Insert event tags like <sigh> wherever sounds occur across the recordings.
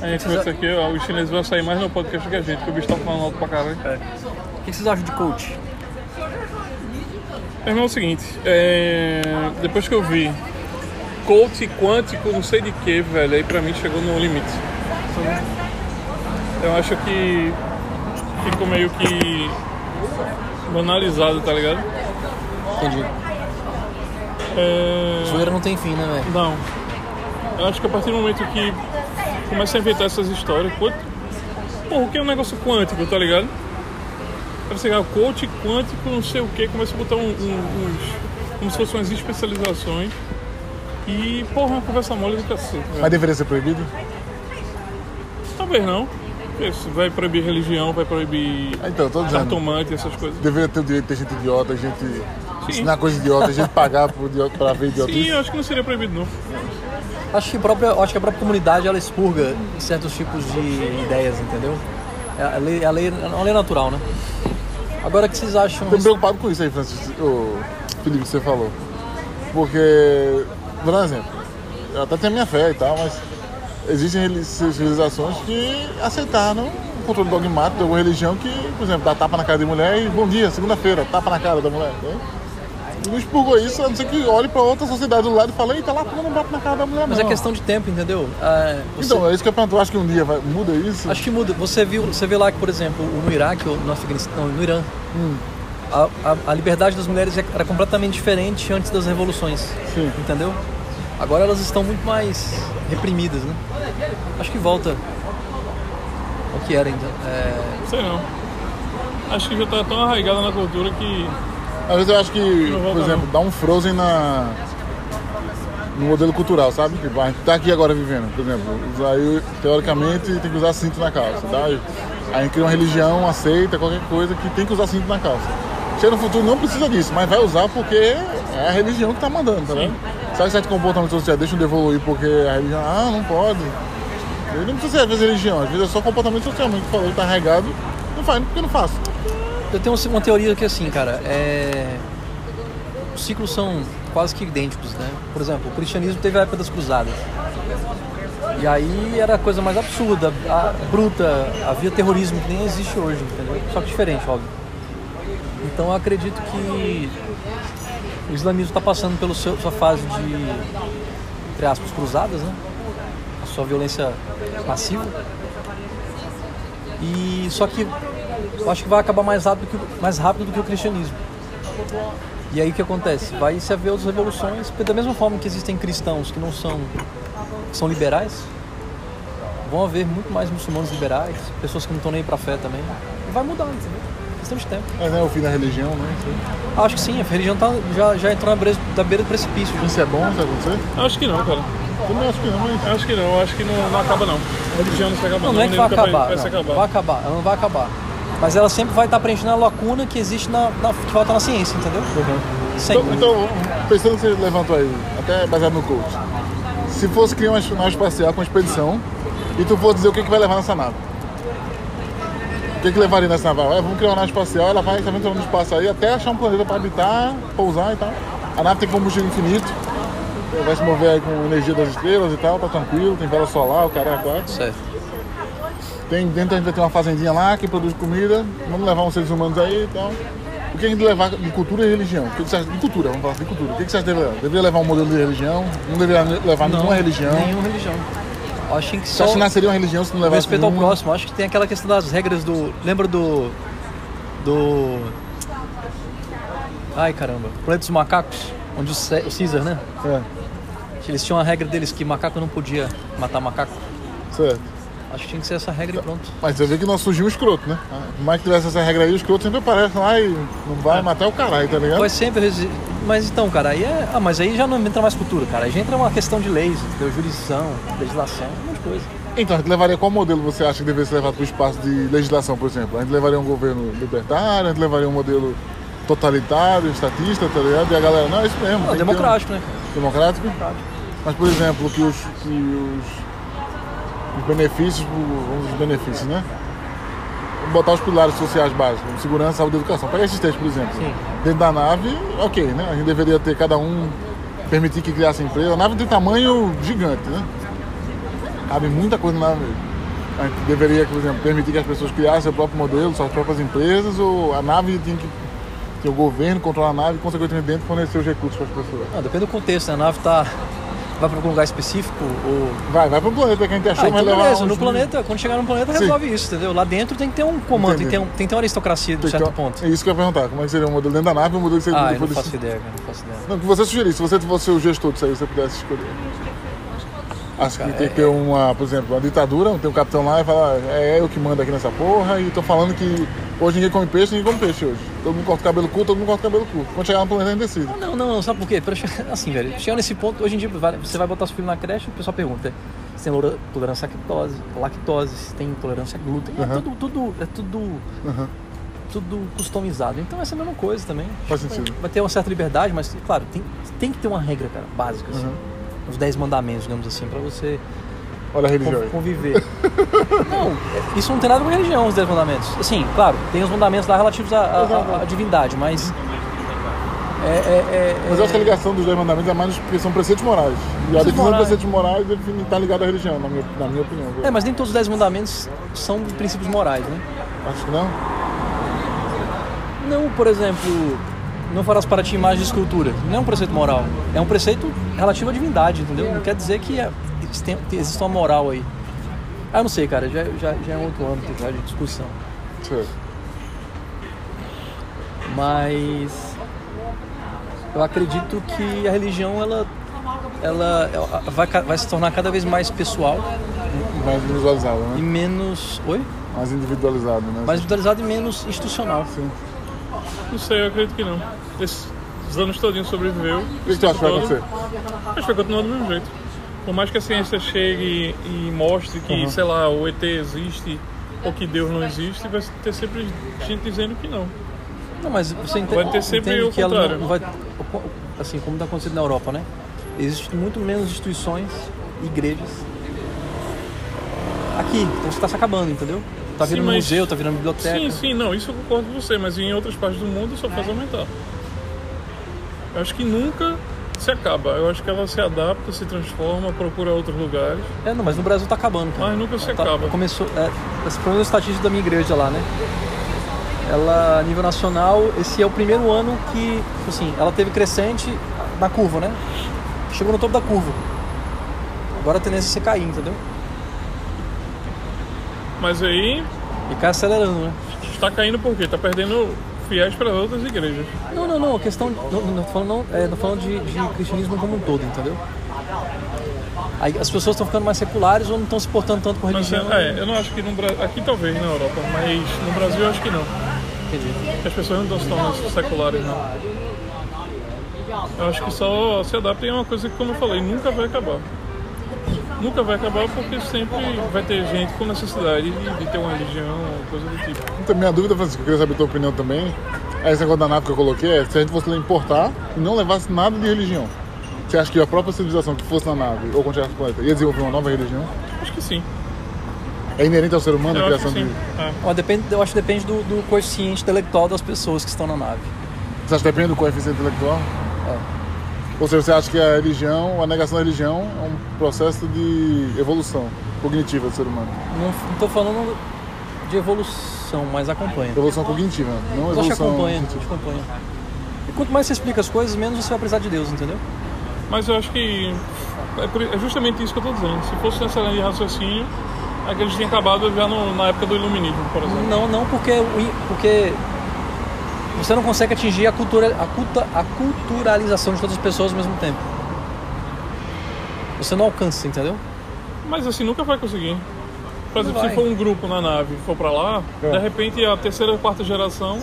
A gente conversa aqui, ó, os chineses vão sair mais no podcast que a gente, porque o bicho tá falando alto pra caralho. O que vocês acham de coach? Meu irmão, é o seguinte, é, depois que eu vi coach quântico, não sei de que, velho, aí pra mim chegou no limite. Eu acho que ficou meio que banalizado, tá ligado? Entendi. É... Zoeira não tem fim, né, velho? Não. Eu acho que a partir do momento que começa a inventar essas histórias, quanto... Pô, o que é um negócio quântico, tá ligado? Pra você ganhar coach quântico, não sei o que, começa a botar um, um, uns. como se fossem umas especializações. E, porra, uma conversa mole do cacete. Mas deveria ser proibido? Talvez não. Se Vai proibir religião, vai proibir Ah, Então, tô dizendo. cartomante, essas coisas. Deveria ter o direito de ter gente idiota, gente ensinar coisa idiota, a gente pagar por idiota, pra ver Sim, idiotice. eu acho que não seria proibido, não. Acho que, a própria, acho que a própria comunidade ela expurga certos tipos de ideias, entendeu? É a lei, a lei, é uma lei natural, né? Agora, o que vocês acham? Tô preocupado com isso aí, Francisco, ô, Felipe, que você falou. Porque, por exemplo, eu até tenho a minha fé e tal, mas existem civilizações que aceitaram o controle dogmático de alguma religião que, por exemplo, dá tapa na cara de mulher e bom dia, segunda-feira, tapa na cara da mulher. Né? Não expurgou isso, a não ser que olhe pra outra sociedade do lado e fale, eita, lá tu não bate na cara da mulher, Mas não. é questão de tempo, entendeu? Ah, você- Então, é isso que eu pergunto, acho que um dia vai, muda isso? Acho que muda. Você viu, você vê lá que, por exemplo, no Iraque ou no Afeganistão, no Irã, a, a- a liberdade das mulheres era completamente diferente antes das revoluções. Sim. Entendeu? Agora elas estão muito mais reprimidas, né? Acho que volta ao que era ainda. É, Sei não. Acho que já tá tão arraigada na cultura que. Às vezes eu acho que, por exemplo, não. dá um frozen na, no modelo cultural, sabe? Tipo, a gente tá aqui agora vivendo, por exemplo, aí teoricamente tem que usar cinto na calça, tá? Aí a gente cria uma religião, aceita qualquer coisa que tem que usar cinto na calça. Chega no futuro não precisa disso, mas vai usar porque é a religião que tá mandando, tá vendo? Sabe certo comportamento social, deixa eu devoluir porque a religião, ah, não pode. Ele não precisa ser às vezes religião, às vezes é só comportamento social mesmo que falou, tá regado, não faz, porque não faço. Eu tenho uma teoria que assim, cara, é... os ciclos são quase que idênticos, né? Por exemplo, o cristianismo teve a época das cruzadas. E aí era a coisa mais absurda, a- bruta, havia terrorismo que nem existe hoje, entendeu? Só que diferente, óbvio. Então eu acredito que o islamismo está passando pela sua fase de, entre aspas, cruzadas, né? A sua violência massiva. E só que eu acho que vai acabar mais rápido, que, mais rápido do que o cristianismo. E aí o que acontece? Vai se haver outras revoluções, porque da mesma forma que existem cristãos que não são, que são liberais, vão haver muito mais muçulmanos liberais, pessoas que não estão nem aí pra fé também. E vai mudar, entendeu? Questão de tempo. Mas não é o fim da religião, né? Acho que sim, a religião tá, já, já entrou na beira, da beira do precipício. já. Isso é bom, isso vai acontecer? Acho que não, cara. Também acho que não, mas. Acho que não, acho que não, não acaba não. A religião não se acaba Não, não é que vai acabar, Vai não, acabar. vai acabar, ela não vai acabar. Mas ela sempre vai estar preenchendo a lacuna que existe na, na- que falta na ciência, entendeu? Sempre. Então, então, pensando que você levantou aí, até baseado no coach, se fosse criar uma nave espacial com uma expedição e tu fosse dizer o que, que vai levar nessa nave, o que, que levaria nessa nave? Ah, vamos criar uma nave espacial, ela vai se aventurando no espaço aí até achar um planeta para habitar, pousar e tal. A nave tem combustível infinito, vai se mover aí com energia das estrelas e tal, tá tranquilo, tem vela solar, o cara é quatro. Certo. Tem, dentro a gente vai ter uma fazendinha lá que produz comida, vamos levar uns seres humanos aí e tal. O que a gente levar de cultura e religião? O que você acha de cultura? Vamos falar de cultura. O que você acha levar? Deveria levar um modelo de religião? Não deveria levar nenhuma religião? Nenhuma religião. Acho que só acha que nasceria uma religião se não levasse respeito ao nenhuma? próximo. Eu Acho que tem aquela questão das regras do. Lembra do. Do. Ai caramba. Planeta dos Macacos? Onde o Caesar, né? É, Eles tinham a regra deles que macaco não podia matar macaco. certo. Acho que tinha que ser essa regra e pronto. Mas você vê que nós surgiu um escroto, né? Ah, Por mais que tivesse essa regra aí, o escroto sempre aparece lá e não vai matar o caralho, tá ligado? Pois sempre. resi- Mas então, cara, aí é. Ah, mas aí já não entra mais cultura, cara. Aí já entra uma questão de leis, entendeu? Jurisdição, legislação, um monte de coisa. Então, a gente levaria qual modelo você acha que deveria ser levado para o espaço de legislação, por exemplo? A gente levaria um governo libertário, a gente levaria um modelo totalitário, estatista, tá ligado? E a galera, não, é isso mesmo. Não, que ter um- democrático, né? Democrático? Mas, por exemplo, que os, que os, os benefícios, vamos dizer, os benefícios, né? Botar os pilares sociais básicos, segurança, saúde e educação. Pega esses três, por exemplo. Sim. Dentro da nave, ok, né? A gente deveria ter cada um permitir que criasse empresa. A nave tem tamanho gigante, né? Cabe muita coisa na nave. A gente deveria, por exemplo, permitir que as pessoas criassem seu próprio modelo, suas próprias empresas, ou a nave tinha que ter o governo controlar a nave e, consequentemente, dentro fornecer os recursos para as pessoas. Não, depende do contexto, né? A nave tá. Vai para algum lugar específico ou. Vai, vai para o planeta que a gente achou, Ah, mas então levar beleza. No planeta, quando chegar no planeta, Sim. resolve isso, entendeu? Lá dentro tem que ter um comando, tem que, ter um- tem que ter uma aristocracia de um certo Então, ponto. É isso que eu ia perguntar. Como é que seria o modelo dentro da nave e o modelo que você Ah, eu não depois faço ideia, cara, não faço ideia. Não, que você sugerisse, se você fosse o gestor disso aí, você pudesse escolher. Acho que tem que ter uma, por exemplo, uma ditadura, tem um capitão lá e fala, é eu que mando aqui nessa porra, e tô falando que hoje ninguém come peixe, ninguém come peixe hoje. Todo mundo corta cabelo curto, todo mundo corta cabelo curto. Quando chegar no planeta a gente decide. Não, não, não, sabe por quê? <laughs> Assim, velho, chegando nesse ponto, hoje em dia você vai botar seu filho na creche e o pessoal pergunta se tem tolerância à lactose, lactose, se tem intolerância a glúten. É Aham. tudo, tudo, é tudo, tudo customizado. Então essa é a mesma coisa também. Faz sentido. Vai ter uma certa liberdade, mas, claro, tem, tem que ter uma regra, cara, básica, assim. Os 10 mandamentos, digamos assim, pra você Olha a religião aí. conviver. <laughs> não, é- isso não tem nada com religião, os 10 mandamentos. Assim, claro, tem os mandamentos lá relativos à, à- à divindade, mas. É, é, é, Mas eu acho que a ligação dos dois mandamentos é mais porque são preceitos morais. E a definição de morais. preceitos morais deve estar ligada à religião, na minha, na minha opinião. É, mas nem todos os 10 mandamentos são princípios morais, né? Acho que não. Não, por exemplo, não farás para ti imagem de escultura. Não é um preceito moral. É um preceito relativo à divindade, entendeu? Não quer dizer que é- tem- tem- existe uma moral aí. Ah, eu não sei, cara. Já, já, já é um outro âmbito já de discussão. Certo. Mas eu acredito que a religião ela, ela, ela vai, vai se tornar cada vez mais pessoal Mais individualizado, e né? menos. Oi? Mais individualizado, né? Mais individualizado e menos institucional. Sim. Não sei, eu acredito que não. Esses anos todinhos sobreviveu. O que, que tu acha que vai acontecer? Acho que vai continuar do mesmo jeito. Por mais que a ciência chegue e mostre que, sei lá, o ET existe ou que Deus não existe, vai ter sempre gente dizendo que não. Não, mas você entende, Vai ter sempre entende o que ela não vai. Assim, como está acontecendo na Europa, né? Existem muito menos instituições, igrejas. Aqui, então você está se acabando, entendeu? Tá Sim, virando mas- museu, tá virando biblioteca. Sim, sim, não, isso eu concordo com você, mas em outras partes do mundo só faz aumentar. Eu acho que nunca se acaba. Eu acho que ela se adapta, se transforma, procura outros lugares. É, não, mas no Brasil tá acabando, cara. Mas nunca se Tá- acaba. Começou. É, esse problema estatístico da minha igreja lá, né? Ela, a nível nacional, esse é o primeiro ano que, tipo assim, ela teve crescente na curva, né? Chegou no topo da curva. Agora a tendência é você cair, entendeu? Mas aí E cai acelerando, né? está caindo por quê? Está perdendo fiéis para outras igrejas. Não, não, não. A questão. Não, não tô falando, não, é, tô falando de, de cristianismo como um todo, entendeu? Aí as pessoas estão ficando mais seculares ou não estão se portando tanto com Mas religião. é, eu não acho que no Brasil. Aqui talvez na Europa, mas no Brasil eu acho que não. Entendi. As pessoas não estão se tornando seculares, não. Eu acho que só se adaptam e é uma coisa que, como eu falei, nunca vai acabar. Nunca vai acabar porque sempre vai ter gente com necessidade de, de ter uma religião, coisa do tipo. Então, minha dúvida, Francisco, eu queria saber a tua opinião também. É esse negócio da nave que eu coloquei, é se a gente fosse importar e não levasse nada de religião. Você acha que a própria civilização que fosse na nave, ou chegasse no planeta, ia desenvolver uma nova religião? Acho que sim. É inerente ao ser humano a Eu acho que criação sim. de. É. Ó, depende, eu acho que depende do, do coeficiente intelectual das pessoas que estão na nave. Você acha que depende do coeficiente intelectual? É. Ou seja, você acha que a religião, a negação da religião é um processo de evolução cognitiva do ser humano? Não estou falando de evolução, mas acompanha. Evolução cognitiva, não acho que evolução. acompanha, acho que acompanha. E quanto mais você explica as coisas, menos você vai precisar de Deus, entendeu? Mas eu acho que é, é justamente isso que eu estou dizendo. Se fosse nessa linha de raciocínio, aqueles tinham acabado já no- na época do iluminismo, por exemplo. Não, não porque, porque você não consegue atingir a, cultura, a, culta, a culturalização de todas as pessoas ao mesmo tempo. Você não alcança, entendeu? Mas assim, nunca vai conseguir. Por exemplo, se for um grupo na nave e for pra lá, É. de repente a terceira ou quarta geração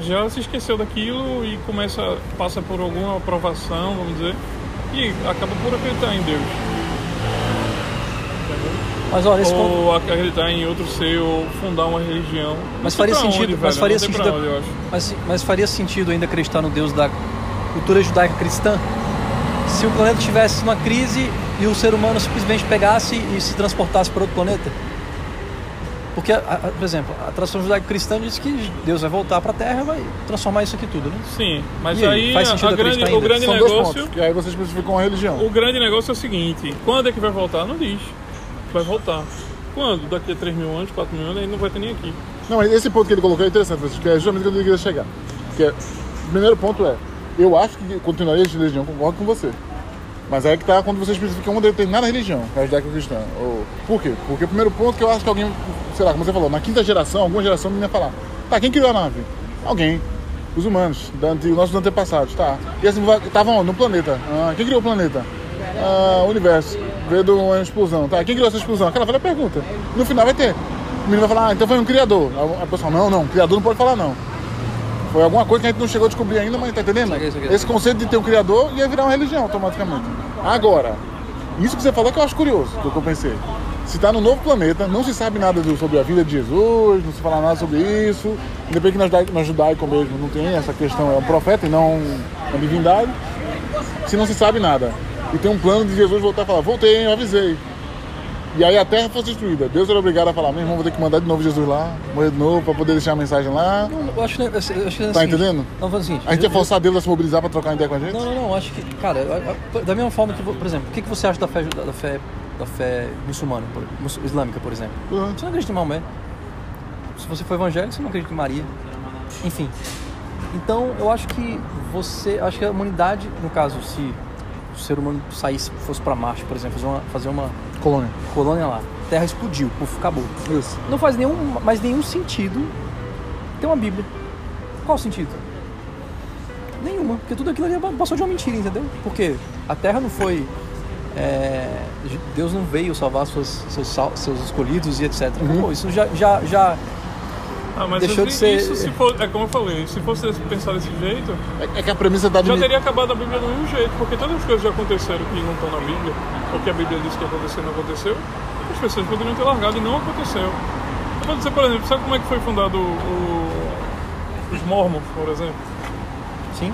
já se esqueceu daquilo e começa, passa por alguma aprovação, vamos dizer, e acaba por acreditar em Deus. Mas olha, esse ponto, Ou acreditar em outro ser, ou fundar uma religião. Mas faria sentido- onde, mas faria sentido- onde, eu acho. mas, mas faria sentido ainda acreditar no Deus da cultura judaica cristã? Se o planeta tivesse uma crise e o ser humano simplesmente pegasse e se transportasse para outro planeta? Porque, a- a- por exemplo, a tradição judaico-cristã diz que Deus vai voltar para a Terra e vai transformar isso aqui tudo, né? Sim, mas E aí, aí, faz a- sentido a grande, o grande São negócio. E aí você especifica uma religião. O grande negócio é o seguinte, quando é que vai voltar? Não diz. Vai voltar. Quando? Daqui a 3 mil anos, 4 mil anos, ele não vai ter nem aqui. Não, mas esse ponto que ele colocou é interessante, Francisco, que é justamente o que eu queria chegar. Que é, o primeiro ponto é, eu acho que continuaria de religião, concordo com você. Mas aí que tá quando você especifica uma determinada religião, é a judaico-cristã. Ou- Por quê? Porque o primeiro ponto que eu acho que alguém, sei lá, como você falou, na quinta geração, alguma geração não ia falar. Tá, quem criou a nave? Alguém. Os humanos, da antiga- os nossos antepassados, tá. E assim, estavam no planeta. Ah, quem criou o planeta? Ah, o universo. Veio de uma explosão, tá. Quem criou essa explosão? Aquela velha pergunta. No final vai ter. O menino vai falar, ah, então foi um criador. A pessoa, não, não, criador não pode falar não. Foi alguma coisa que a gente não chegou a descobrir ainda, mas tá entendendo? Esse conceito de ter um criador ia virar uma religião automaticamente. Agora, isso que você falou que eu acho curioso, do que eu pensei. Se está no novo planeta, não se sabe nada sobre a vida de Jesus, não se fala nada sobre isso. Independente que na judaico mesmo não tem essa questão, é um profeta e não uma divindade. Se não se sabe nada. E tem um plano de Jesus voltar e falar, voltei, hein, eu avisei. E aí a terra fosse destruída. Deus era obrigado a falar, meu irmão, vou ter que mandar de novo Jesus lá, morrer de novo, para poder deixar a mensagem lá. Não, eu acho, que- eu acho que é o Tá entendendo? Não, o seguinte. A gente ia eu- forçar Deus a se mobilizar para trocar ideia com a gente? Não, não, não, acho que, cara, da mesma forma que, por exemplo, o que, você acha da fé, da fé, da fé muçulmana, por- islâmica, por exemplo? Uhum. Você não acredita em Maomé. Se você for evangélico, você não acredita em Maria. Enfim. Então, eu acho que você, acho que a humanidade, no caso, se o ser humano saísse, fosse para Marte, por exemplo, fazer uma, fazer uma Colônia. colônia lá, a Terra explodiu, puf, acabou. Isso. Não faz nenhum, mais nenhum sentido ter uma Bíblia. Qual o sentido? Nenhuma, porque tudo aquilo ali passou de uma mentira, entendeu? Porque a Terra não foi. é, Deus não veio salvar seus, sal- seus escolhidos e etc. Acabou. Isso já, já, já. Ah, mas Deixou de assim, ser- isso se for, é como eu falei, se fosse pensar desse jeito, É, é que a premissa da já teria acabado a Bíblia do mesmo jeito, porque todas as coisas já aconteceram que não estão na Bíblia, ou que a Bíblia disse que aconteceu e não aconteceu, as pessoas poderiam ter largado e não aconteceu. Eu vou dizer, por exemplo, sabe como é que foi fundado o- os Mormons, por exemplo? Sim.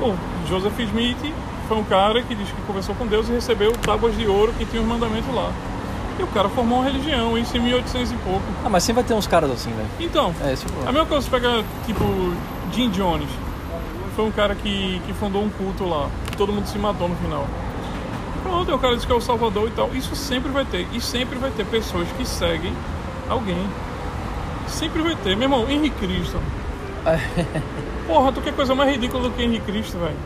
O Joseph Smith foi um cara que diz que conversou com Deus e recebeu tábuas de ouro que tinham os mandamentos lá. E o cara formou uma religião, isso em 1800 e pouco. Ah, mas sempre vai ter uns caras assim, velho. Então, É, esse é o a mesma coisa, você pega, tipo, Jim Jones. Foi um cara que, que fundou um culto lá. Todo mundo se matou no final. Pronto, o cara disse que é o Salvador e tal. Isso sempre vai ter. E sempre vai ter pessoas que seguem alguém. Sempre vai ter. Meu irmão, Henrique Cristo. <laughs> Porra, tu quer coisa mais ridícula do que Henrique Cristo, velho?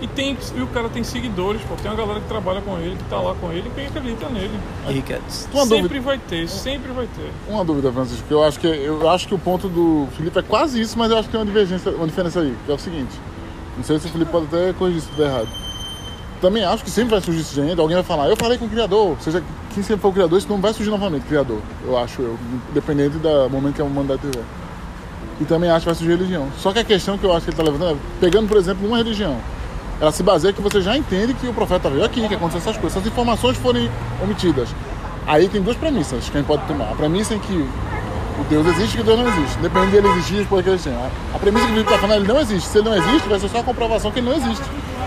E, tem, e o cara tem seguidores, pô. Tem uma galera que trabalha com ele, que tá lá com ele, e quem acredita nele. Henriquetes. Uma sempre dúvida. vai ter, sempre vai ter. Uma dúvida, Francisco. Eu acho, que, eu acho que o ponto do Felipe é quase isso, mas eu acho que tem uma divergência, uma diferença aí, que é o seguinte. Não sei se o Felipe pode até corrigir se estiver errado. Também acho que sempre vai surgir esse gente, alguém vai falar, eu falei com o criador, seja quem sempre for o criador, isso não vai surgir novamente, criador, eu acho eu, independente do momento que a humanidade tiver. E também acho que vai surgir religião. Só que a questão que eu acho que ele está levantando é, pegando, por exemplo, uma religião, ela se baseia que você já entende que o profeta veio aqui, que aconteceu essas coisas, essas informações forem omitidas. Aí tem duas premissas que a gente pode tomar. A premissa em que o Deus existe e que Deus não existe. Depende dele existir, por que ele tem. A- premissa que o Felipe está falando, ele não existe. Se ele não existe, vai ser só a comprovação que ele não existe.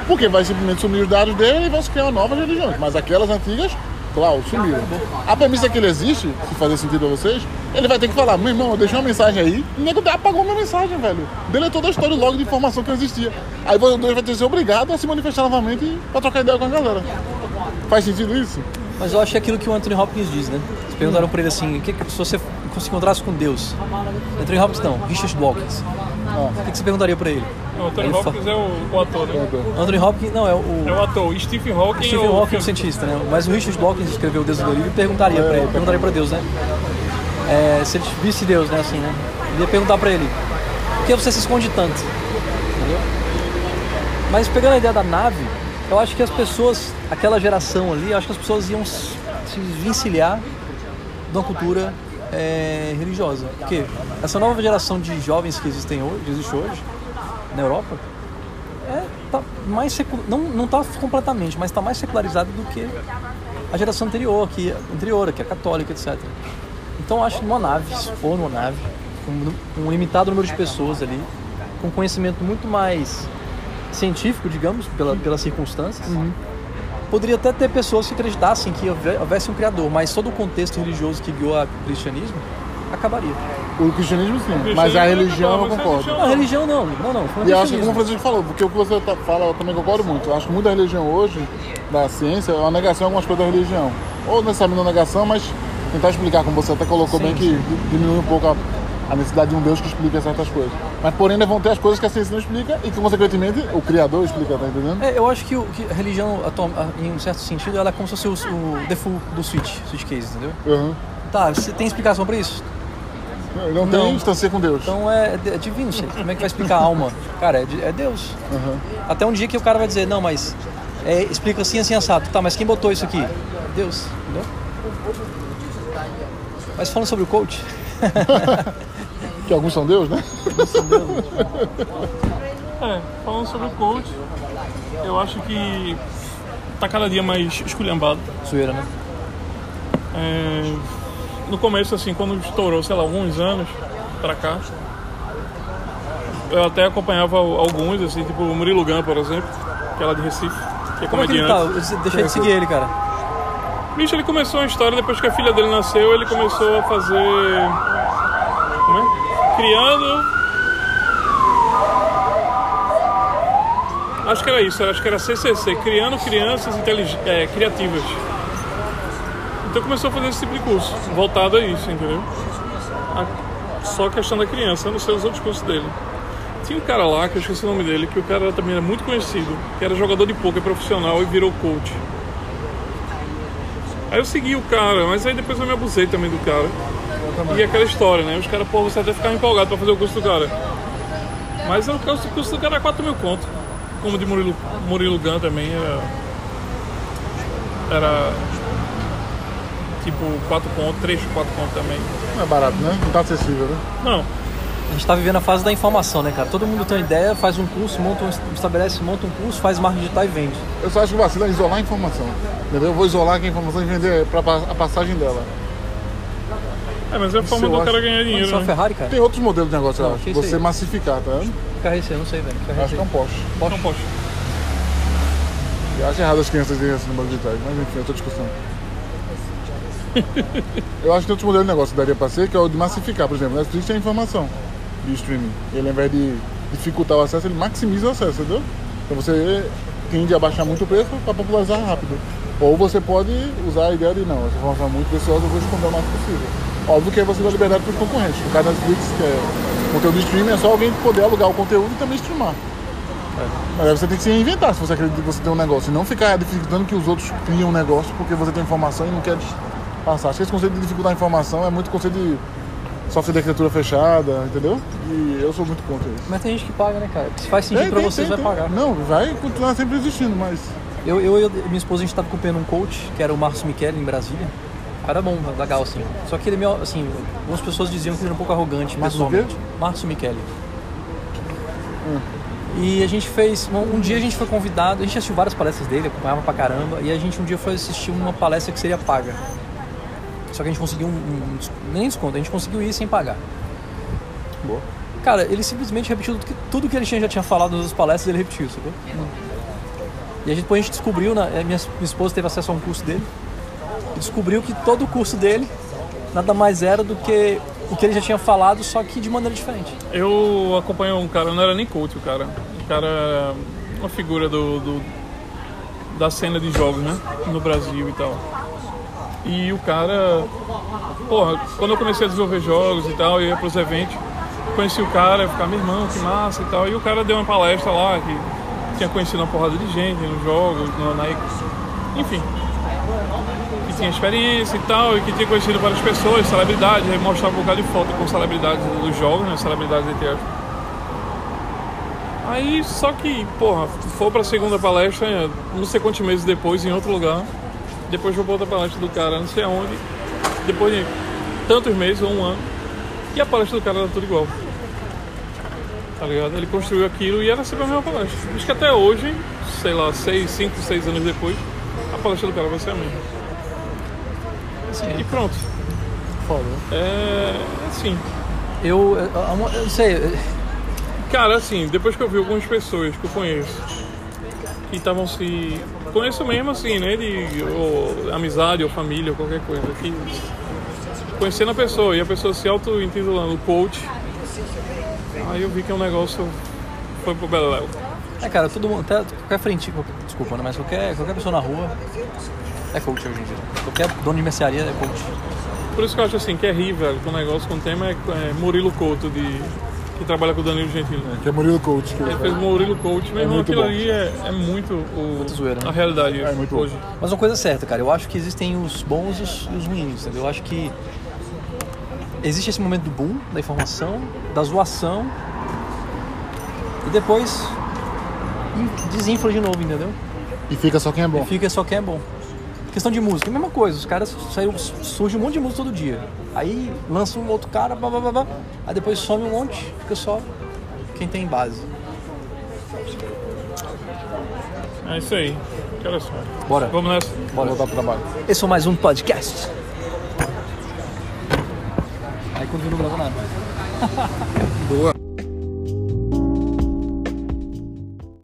Porque vai simplesmente sumir os dados dele e vão se criar novas religiões. Mas aquelas antigas, claro, sumiram. A premissa que ele existe, se fazer sentido pra vocês, ele vai ter que falar, meu irmão, eu deixei uma mensagem aí, e o nego apagou minha mensagem, velho. Deletou da história o log de informação que eu existia. Aí o Deus vai ter que ser obrigado a se manifestar novamente pra trocar ideia com a galera. Faz sentido isso? Mas eu acho é aquilo que o Anthony Hopkins diz, né? Eles perguntaram pra ele assim, o que, que- se você se encontrasse com Deus? Anthony Hopkins não, Richard Dawkins. O que, que você perguntaria pra ele? O Anthony Hopkins é o, o ator, né? Anthony Hopkins, não, é o... É o ator. Stephen Hawking Stephen é o... Hawking é o cientista, né? Mas o Richard Dawkins escreveu o Deus do Delírio e perguntaria pra ele, perguntaria pra Deus, né? É, se ele visse Deus, né, assim, né? Ele ia perguntar pra ele, por que você se esconde tanto? Entendeu? Mas pegando a ideia da nave, eu acho que as pessoas, aquela geração ali, eu acho que as pessoas iam se desvencilhar de uma cultura é, religiosa. Porque essa nova geração de jovens que existem hoje, existe hoje na Europa, é, tá mais secu- não não está completamente, mas está mais secularizado do que a geração anterior, que anterior, que é católica, etc. Então acho que numa nave, se for numa nave, com um- limitado número de pessoas ali, com conhecimento muito mais científico, digamos, pela, pelas circunstâncias, poderia até ter pessoas que acreditassem que houve- houvesse um criador, mas todo o contexto religioso que guiou o cristianismo acabaria. O cristianismo sim, cristianismo mas a religião eu concordo. religião- A religião não, não, não. Foi E o eu acho que como o. Francisco falou, porque o que você tá- fala eu também concordo muito. Eu acho que muita religião hoje, da ciência, é uma negação de algumas coisas da religião. Ou necessariamente uma negação, mas tentar explicar, como você até colocou Sim, bem, que diminui um pouco a, a necessidade de um Deus que explica certas coisas. Mas porém ainda vão ter as coisas que a ciência não explica e que consequentemente o Criador explica, tá entendendo? É, eu acho que, o- que a religião, em um certo sentido, ela é como se fosse o, o default do switch, switch case, entendeu? Uhum. Tá, você tem explicação pra isso? Não, tem Não. instância com Deus. Então é, é divino isso aí. Como é que vai explicar a alma? Cara, é, é Deus. Uhum. Até um dia que o cara vai dizer, não, mas é, explica assim, assim, assado. Tá, mas quem botou isso aqui? Deus, entendeu? Mas falando sobre o coach, <laughs> Que alguns são Deus, né? É, falando sobre o coach, eu acho que tá cada dia mais esculhambado. zoeira, né? É, no começo, assim, quando estourou, sei lá, alguns anos pra cá, eu até acompanhava alguns, assim, tipo o Murilo Gun, por exemplo, que é lá de Recife, que é Como é que ele comediante. tá? Eu deixei de seguir ele, cara. Bicho, ele começou uma história depois que a filha dele nasceu, ele começou a fazer. Como é? Criando. Acho que era isso, acho que era CCC, criando crianças é, criativas. Então começou a fazer esse tipo de curso, voltado a isso, entendeu? A- Só a questão da criança, eu não sei os outros cursos dele. Tinha um cara lá, que eu esqueci o nome dele, que o cara também era muito conhecido, que era jogador de poker profissional e virou coach. Aí eu segui o cara, mas aí depois eu me abusei também do cara. E aquela história, né? Os caras, pô, você até ficava empolgado pra fazer o curso do cara. Mas o curso o curso do cara era 4 mil conto. Como o de Murilo, Murilo Gun também era. Era. Tipo 4 conto, 3, 4 conto também. Não é barato, né? Não tá acessível, né? Não, A gente tá vivendo a fase da informação, né, cara? Todo mundo tem uma ideia, faz um curso, monta um, estabelece, monta um curso, faz marketing digital e vende. Eu só acho que o vacilo é isolar a informação. Entendeu? Eu vou isolar aqui a informação e vender pra, a passagem dela. É, mas é a forma do acho. cara ganhar dinheiro, a né? Ferrari, cara? Tem outros modelos de negócio, eu Não, acho. isso Você aí? massificar, tá vendo? Carro é esse? Eu não sei, velho. Que carro é Acho que é um Porsche. Não posso. Eu acho errado as crianças irem assim no banco de trás, mas enfim, é outra discussão. <laughs> eu acho que tem outros modelos de negócio que daria pra ser, que é o de massificar, por exemplo. Netflix tem informação de streaming. Ele, ao invés de dificultar o acesso, ele maximiza o acesso, entendeu? Então você tende a baixar muito o preço para popularizar rápido. Ou você pode usar a ideia de não, essa informação é muito preciosa, eu vou esconder o mais possível. Óbvio que aí você dá liberdade para os concorrentes. No caso da Netflix, que é conteúdo de streaming, é só alguém poder alugar o conteúdo e também streamar. Mas aí você tem que se reinventar se você acredita que você tem um negócio. E não ficar dificultando que os outros criam um negócio porque você tem informação e não quer passar. Acho que esse conceito de dificultar a informação é muito conceito de software de arquitetura fechada, entendeu? E eu sou muito contra isso. Mas tem gente que paga, né, cara? Se faz sentido pra tem, vocês, tem, vai tem. pagar. Não, vai continuar sempre existindo, mas. Eu, eu e minha esposa, a gente tava acompanhando um coach, que era o Marcos Michele, em Brasília. Cara bom, legal, assim. Só que ele, meio, assim, algumas pessoas diziam que ele era um pouco arrogante, Marcos pessoalmente. Marcos Michele. E a gente fez, um, um dia a gente foi convidado, a gente assistiu várias palestras dele, acompanhava pra caramba, e a gente um dia foi assistir uma palestra que seria paga. Só que a gente conseguiu um, um nem desconto, a gente conseguiu ir sem pagar. Boa. Cara, ele simplesmente repetiu tudo que, tudo que ele tinha, já tinha falado nas outras palestras, ele repetiu, sacou? E a gente, depois a gente descobriu, né, minha, minha esposa teve acesso a um curso dele, descobriu que todo o curso dele nada mais era do que o que ele já tinha falado, só que de maneira diferente. Eu acompanho um cara, não era nem coach o cara. O cara era uma figura do, do- da cena de jogos, né? No Brasil e tal. E o cara, porra, quando eu comecei a desenvolver jogos e tal, eu ia pros eventos, conheci o cara, eu ficava, meu irmão, que massa e tal. E o cara deu uma palestra lá que tinha conhecido uma porrada de gente nos jogos, na, na enfim, que tinha experiência e tal, e que tinha conhecido várias pessoas, celebridades, aí mostrava um bocado de foto com celebridades dos jogos, né? Celebridades entre aspas. Aí, só que, porra, foi pra segunda palestra, não sei quantos meses depois, em outro lugar. Depois foi pra outra palestra do cara, não sei aonde. Depois de tantos meses, ou um ano. E a palestra do cara era tudo igual. Tá ligado? Ele construiu aquilo e era sempre a mesma palestra. Acho que até hoje, sei lá, seis, cinco, seis anos depois, a palestra do cara vai ser a mesma. E pronto. Foda. né? É. Assim. Eu, eu, eu, eu não sei, Cara, assim, depois que eu vi algumas pessoas que eu conheço que estavam se conheço mesmo assim, né? De ou, amizade ou família ou qualquer coisa. Que, conhecendo a pessoa e a pessoa se auto-intitulando coach, aí eu vi que o negócio foi pro Beleléu. É, cara, todo mundo, até qualquer frente, qualquer- desculpa, né? Mas qualquer, qualquer pessoa na rua é coach hoje em dia. Qualquer dono de mercearia é coach. Por isso que eu acho assim, que é rir, velho, com o negócio, com o tema é, é Murilo Couto, de, que trabalha com o Danilo Gentili. Que é Murilo Coach. Que Ele ele fez. Murilo Coach, meu irmão, muito aquilo bom. ali é, é muito o, Muito zoeira, né? a realidade É muito bom. hoje. Mas uma coisa é certa, cara, eu acho que existem os bons e os, e os ruins, entendeu? Eu acho que existe esse momento do boom, da informação, da zoação, e depois in- desinfla de novo, entendeu? E fica só quem é bom. E fica só quem é bom. Questão de música, a mesma coisa, os caras saíram, surge um monte de música todo dia. Aí lança um outro cara, blá, blá, blá, blá, aí depois some um monte, fica só quem tem base. É isso aí. Que horas são? Bora. Vamos nessa. Bora. Voltar pro trabalho. Esse foi mais um podcast. Aí continua não nada. Boa.